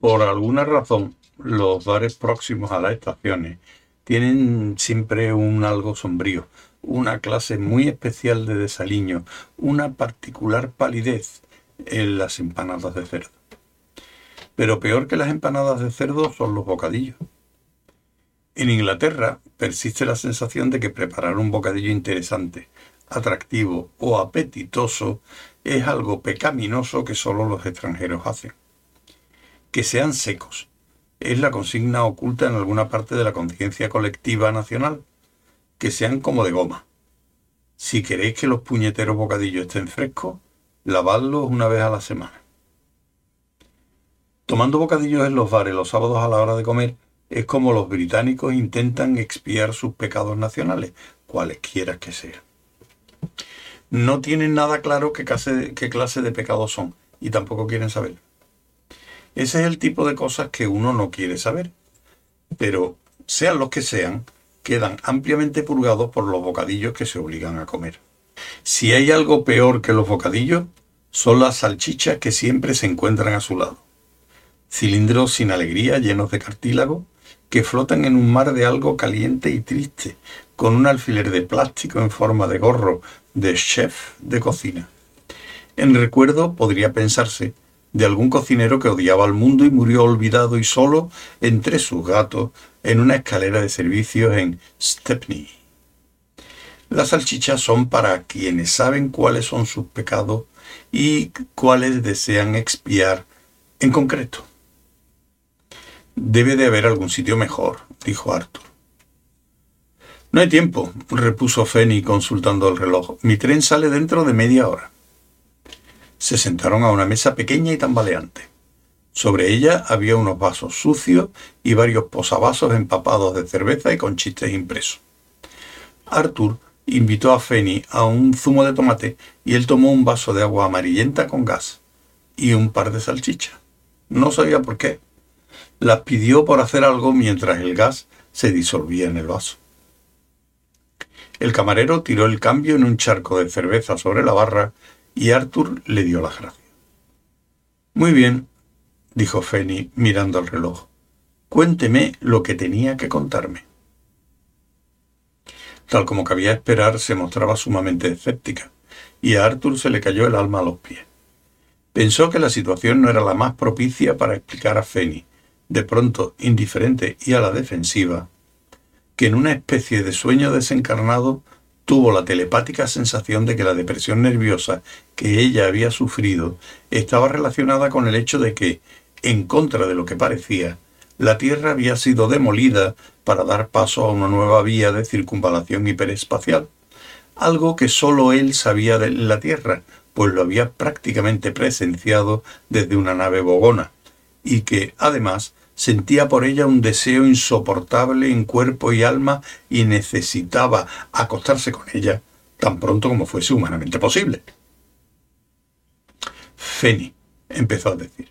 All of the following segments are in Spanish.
Por alguna razón, los bares próximos a las estaciones tienen siempre un algo sombrío, una clase muy especial de desaliño, una particular palidez en las empanadas de cerdo. Pero peor que las empanadas de cerdo son los bocadillos. En Inglaterra persiste la sensación de que preparar un bocadillo interesante, atractivo o apetitoso es algo pecaminoso que solo los extranjeros hacen que sean secos. Es la consigna oculta en alguna parte de la conciencia colectiva nacional. Que sean como de goma. Si queréis que los puñeteros bocadillos estén frescos, lavadlos una vez a la semana. Tomando bocadillos en los bares los sábados a la hora de comer es como los británicos intentan expiar sus pecados nacionales, cualesquiera que sean. No tienen nada claro qué clase, de pecados son y tampoco quieren saber. Ese es el tipo de cosas que uno no quiere saber. Pero, sean los que sean, quedan ampliamente purgados por los bocadillos que se obligan a comer. Si hay algo peor que los bocadillos, son las salchichas que siempre se encuentran a su lado. Cilindros sin alegría, llenos de cartílago, que flotan en un mar de algo caliente y triste, con un alfiler de plástico en forma de gorro de chef de cocina. En recuerdo podría pensarse de algún cocinero que odiaba al mundo y murió olvidado y solo entre sus gatos en una escalera de servicios en Stepney. Las salchichas son para quienes saben cuáles son sus pecados y cuáles desean expiar en concreto. Debe de haber algún sitio mejor, dijo Arthur. No hay tiempo, repuso Fanny consultando el reloj. Mi tren sale dentro de media hora se sentaron a una mesa pequeña y tambaleante. Sobre ella había unos vasos sucios y varios posavasos empapados de cerveza y con chistes impresos. Arthur invitó a Fanny a un zumo de tomate y él tomó un vaso de agua amarillenta con gas y un par de salchichas. No sabía por qué. Las pidió por hacer algo mientras el gas se disolvía en el vaso. El camarero tiró el cambio en un charco de cerveza sobre la barra y Arthur le dio las gracias. Muy bien, dijo Fanny mirando el reloj. Cuénteme lo que tenía que contarme. Tal como cabía esperar, se mostraba sumamente escéptica, y a Arthur se le cayó el alma a los pies. Pensó que la situación no era la más propicia para explicar a Fanny, de pronto indiferente y a la defensiva, que en una especie de sueño desencarnado tuvo la telepática sensación de que la depresión nerviosa que ella había sufrido estaba relacionada con el hecho de que, en contra de lo que parecía, la Tierra había sido demolida para dar paso a una nueva vía de circunvalación hiperespacial, algo que sólo él sabía de la Tierra, pues lo había prácticamente presenciado desde una nave bogona, y que, además, sentía por ella un deseo insoportable en cuerpo y alma y necesitaba acostarse con ella tan pronto como fuese humanamente posible. Feni, empezó a decir.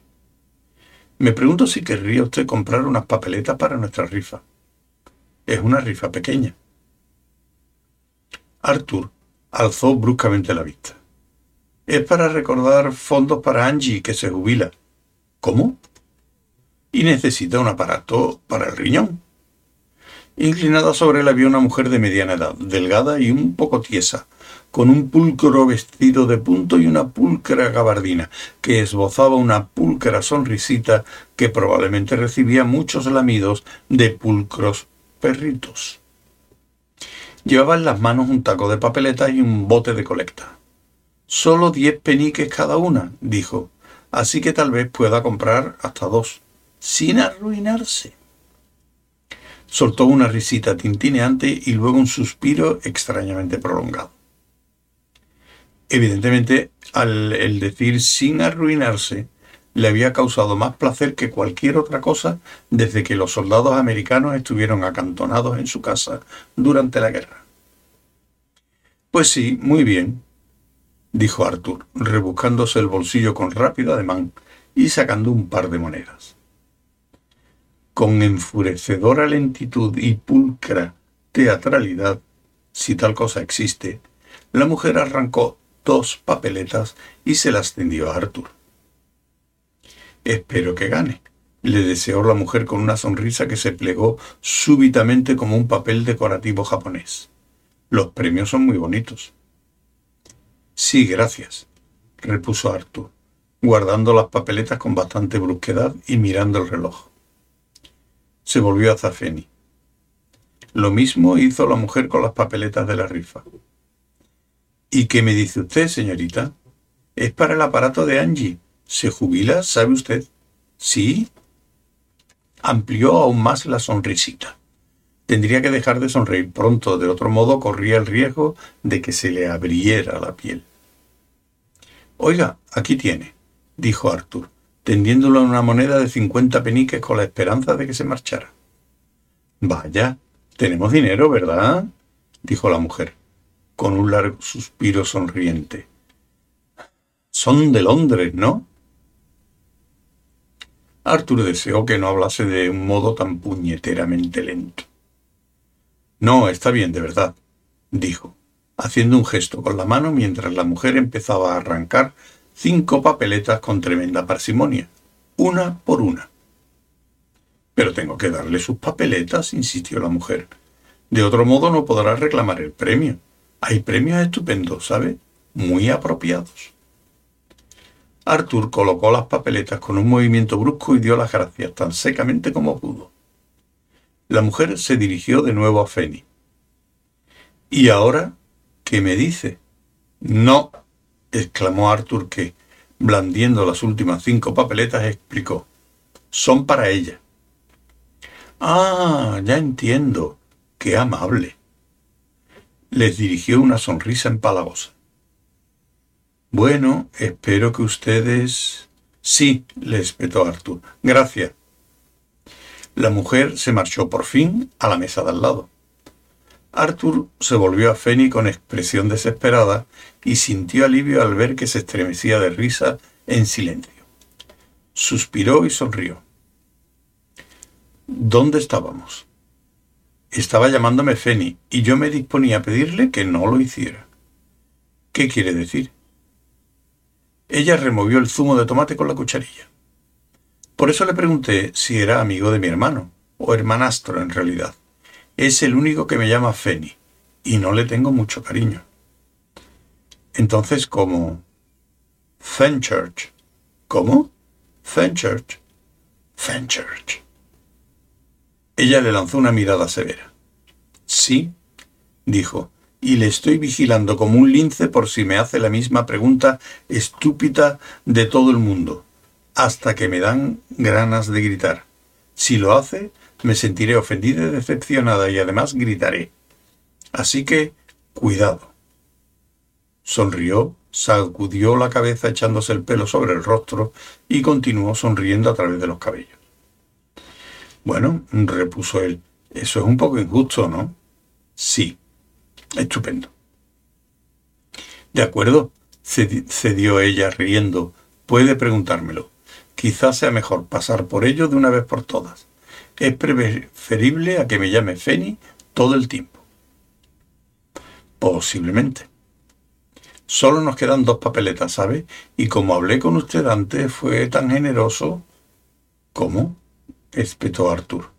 Me pregunto si querría usted comprar unas papeletas para nuestra rifa. Es una rifa pequeña. Arthur alzó bruscamente la vista. Es para recordar fondos para Angie, que se jubila. ¿Cómo? Y necesita un aparato para el riñón. Inclinada sobre él había una mujer de mediana edad, delgada y un poco tiesa, con un pulcro vestido de punto y una pulcra gabardina, que esbozaba una pulcra sonrisita que probablemente recibía muchos lamidos de pulcros perritos. Llevaba en las manos un taco de papeletas y un bote de colecta. Solo diez peniques cada una, dijo, así que tal vez pueda comprar hasta dos sin arruinarse. Soltó una risita tintineante y luego un suspiro extrañamente prolongado. Evidentemente, al el decir sin arruinarse, le había causado más placer que cualquier otra cosa desde que los soldados americanos estuvieron acantonados en su casa durante la guerra. Pues sí, muy bien, dijo Arthur, rebuscándose el bolsillo con rápido ademán y sacando un par de monedas. Con enfurecedora lentitud y pulcra teatralidad, si tal cosa existe, la mujer arrancó dos papeletas y se las tendió a Arthur. Espero que gane, le deseó la mujer con una sonrisa que se plegó súbitamente como un papel decorativo japonés. Los premios son muy bonitos. Sí, gracias, repuso Arthur, guardando las papeletas con bastante brusquedad y mirando el reloj. Se volvió a Zafeni. Lo mismo hizo la mujer con las papeletas de la rifa. ¿Y qué me dice usted, señorita? Es para el aparato de Angie. ¿Se jubila, sabe usted? ¿Sí? Amplió aún más la sonrisita. Tendría que dejar de sonreír pronto, de otro modo corría el riesgo de que se le abriera la piel. Oiga, aquí tiene, dijo Arthur, tendiéndolo a una moneda de cincuenta peniques con la esperanza de que se marchara. Vaya, tenemos dinero, ¿verdad? dijo la mujer, con un largo suspiro sonriente. Son de Londres, ¿no? Arthur deseó que no hablase de un modo tan puñeteramente lento. No, está bien, de verdad, dijo, haciendo un gesto con la mano mientras la mujer empezaba a arrancar cinco papeletas con tremenda parsimonia, una por una. Pero tengo que darle sus papeletas, insistió la mujer. De otro modo no podrá reclamar el premio. Hay premios estupendos, ¿sabe? Muy apropiados. Arthur colocó las papeletas con un movimiento brusco y dio las gracias tan secamente como pudo. La mujer se dirigió de nuevo a Feni. ¿Y ahora qué me dice? No, exclamó Arthur que, blandiendo las últimas cinco papeletas, explicó. Son para ella. Ah, ya entiendo. Qué amable. Les dirigió una sonrisa empalagosa. Bueno, espero que ustedes... Sí, le espetó Arthur. Gracias. La mujer se marchó por fin a la mesa de al lado. Arthur se volvió a Fanny con expresión desesperada y sintió alivio al ver que se estremecía de risa en silencio. Suspiró y sonrió. ¿Dónde estábamos? Estaba llamándome Fanny y yo me disponía a pedirle que no lo hiciera. ¿Qué quiere decir? Ella removió el zumo de tomate con la cucharilla. Por eso le pregunté si era amigo de mi hermano, o hermanastro en realidad. Es el único que me llama Feni, y no le tengo mucho cariño. Entonces, ¿cómo? Fenchurch. ¿Cómo? Fenchurch. Fenchurch. Ella le lanzó una mirada severa. Sí, dijo, y le estoy vigilando como un lince por si me hace la misma pregunta estúpida de todo el mundo, hasta que me dan ganas de gritar. Si lo hace, me sentiré ofendida y decepcionada y además gritaré. Así que, cuidado. Sonrió, sacudió la cabeza echándose el pelo sobre el rostro y continuó sonriendo a través de los cabellos. Bueno, repuso él, eso es un poco injusto, ¿no? Sí, Estupendo. De acuerdo, cedió ella riendo. Puede preguntármelo. Quizás sea mejor pasar por ello de una vez por todas. Es preferible a que me llame Feni todo el tiempo. Posiblemente. Solo nos quedan dos papeletas, ¿sabe? Y como hablé con usted antes, fue tan generoso. ¿Cómo? espetó Arthur.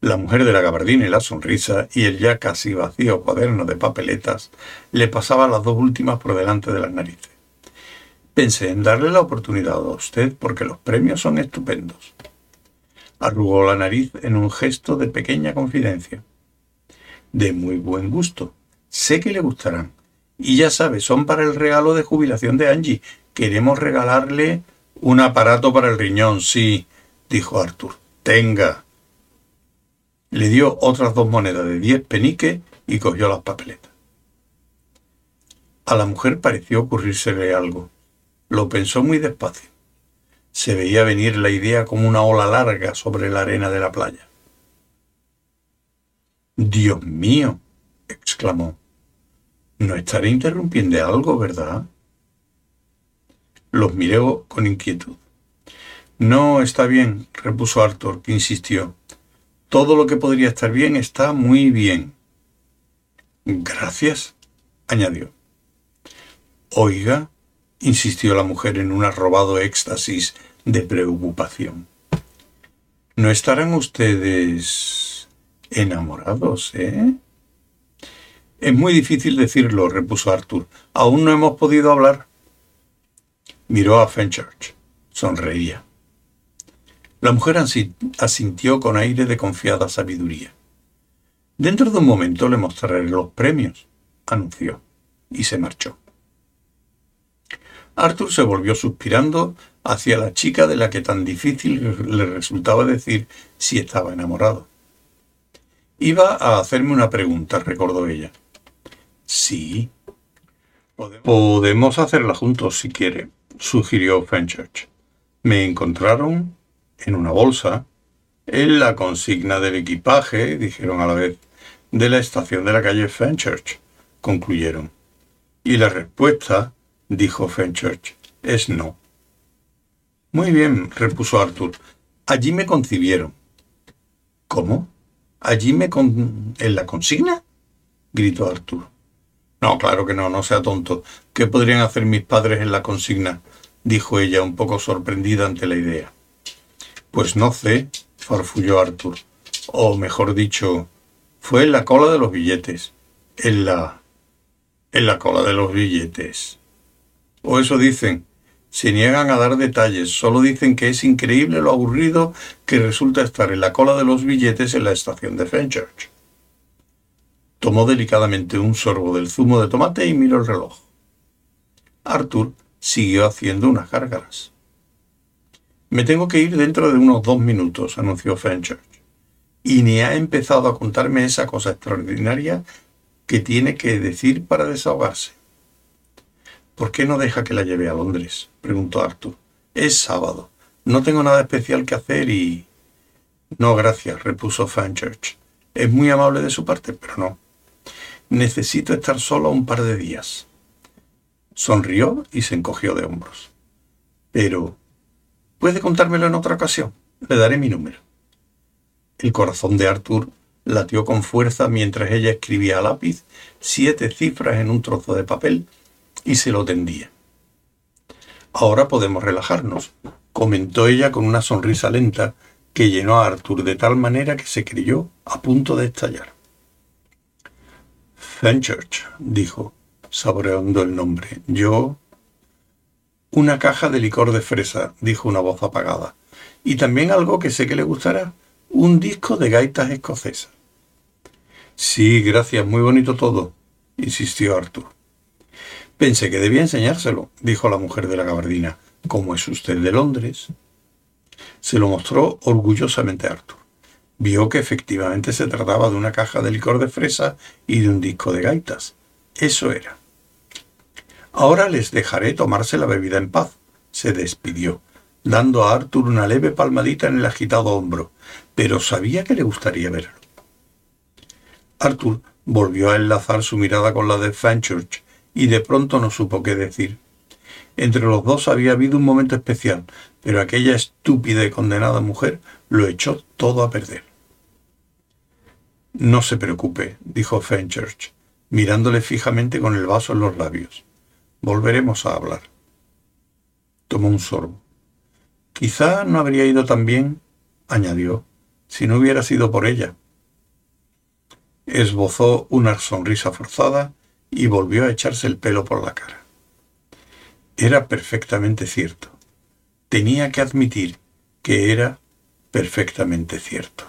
La mujer de la gabardina y la sonrisa y el ya casi vacío cuaderno de papeletas le pasaba las dos últimas por delante de las narices. Pensé en darle la oportunidad a usted porque los premios son estupendos. Arrugó la nariz en un gesto de pequeña confidencia. De muy buen gusto. Sé que le gustarán. Y ya sabe, son para el regalo de jubilación de Angie. Queremos regalarle un aparato para el riñón, sí, dijo Arthur. Tenga. Le dio otras dos monedas de diez peniques y cogió las papeletas. A la mujer pareció ocurrírsele algo. Lo pensó muy despacio. Se veía venir la idea como una ola larga sobre la arena de la playa. Dios mío, exclamó. No estaré interrumpiendo algo, ¿verdad? Los miró con inquietud. No, está bien, repuso Arthur, que insistió. Todo lo que podría estar bien está muy bien. Gracias, añadió. Oiga, insistió la mujer en un arrobado éxtasis de preocupación. ¿No estarán ustedes enamorados, eh? Es muy difícil decirlo, repuso Arthur. Aún no hemos podido hablar. Miró a Fenchurch. Sonreía. La mujer asintió con aire de confiada sabiduría. Dentro de un momento le mostraré los premios, anunció, y se marchó. Arthur se volvió suspirando hacia la chica de la que tan difícil le resultaba decir si estaba enamorado. Iba a hacerme una pregunta, recordó ella. Sí. Podemos hacerla juntos si quiere, sugirió Fenchurch. Me encontraron en una bolsa, en la consigna del equipaje, dijeron a la vez, de la estación de la calle Fenchurch, concluyeron. Y la respuesta, dijo Fenchurch, es no. Muy bien, repuso Arthur. Allí me concibieron. ¿Cómo? ¿Allí me con... en la consigna? gritó Arthur. No, claro que no, no sea tonto. ¿Qué podrían hacer mis padres en la consigna? dijo ella, un poco sorprendida ante la idea. Pues no sé, farfulló Arthur. O mejor dicho, fue en la cola de los billetes. En la... en la cola de los billetes. O eso dicen. Se niegan a dar detalles, solo dicen que es increíble lo aburrido que resulta estar en la cola de los billetes en la estación de Fenchurch. Tomó delicadamente un sorbo del zumo de tomate y miró el reloj. Arthur siguió haciendo unas gárgaras. Me tengo que ir dentro de unos dos minutos, anunció Fenchurch. Y ni ha empezado a contarme esa cosa extraordinaria que tiene que decir para desahogarse. ¿Por qué no deja que la lleve a Londres? preguntó Arthur. Es sábado. No tengo nada especial que hacer y... No, gracias, repuso Fenchurch. Es muy amable de su parte, pero no. Necesito estar solo un par de días. Sonrió y se encogió de hombros. Pero Puede contármelo en otra ocasión. Le daré mi número. El corazón de Arthur latió con fuerza mientras ella escribía a lápiz siete cifras en un trozo de papel y se lo tendía. Ahora podemos relajarnos, comentó ella con una sonrisa lenta que llenó a Arthur de tal manera que se creyó a punto de estallar. Fenchurch, dijo, saboreando el nombre. Yo una caja de licor de fresa, dijo una voz apagada. Y también algo que sé que le gustará, un disco de gaitas escocesas. Sí, gracias, muy bonito todo, insistió Arthur. Pensé que debía enseñárselo, dijo la mujer de la gabardina. ¿Cómo es usted de Londres? Se lo mostró orgullosamente a Arthur. Vio que efectivamente se trataba de una caja de licor de fresa y de un disco de gaitas. Eso era. Ahora les dejaré tomarse la bebida en paz, se despidió, dando a Arthur una leve palmadita en el agitado hombro, pero sabía que le gustaría verlo. Arthur volvió a enlazar su mirada con la de Fenchurch y de pronto no supo qué decir. Entre los dos había habido un momento especial, pero aquella estúpida y condenada mujer lo echó todo a perder. No se preocupe, dijo Fenchurch, mirándole fijamente con el vaso en los labios. Volveremos a hablar. Tomó un sorbo. Quizá no habría ido tan bien, añadió, si no hubiera sido por ella. Esbozó una sonrisa forzada y volvió a echarse el pelo por la cara. Era perfectamente cierto. Tenía que admitir que era perfectamente cierto.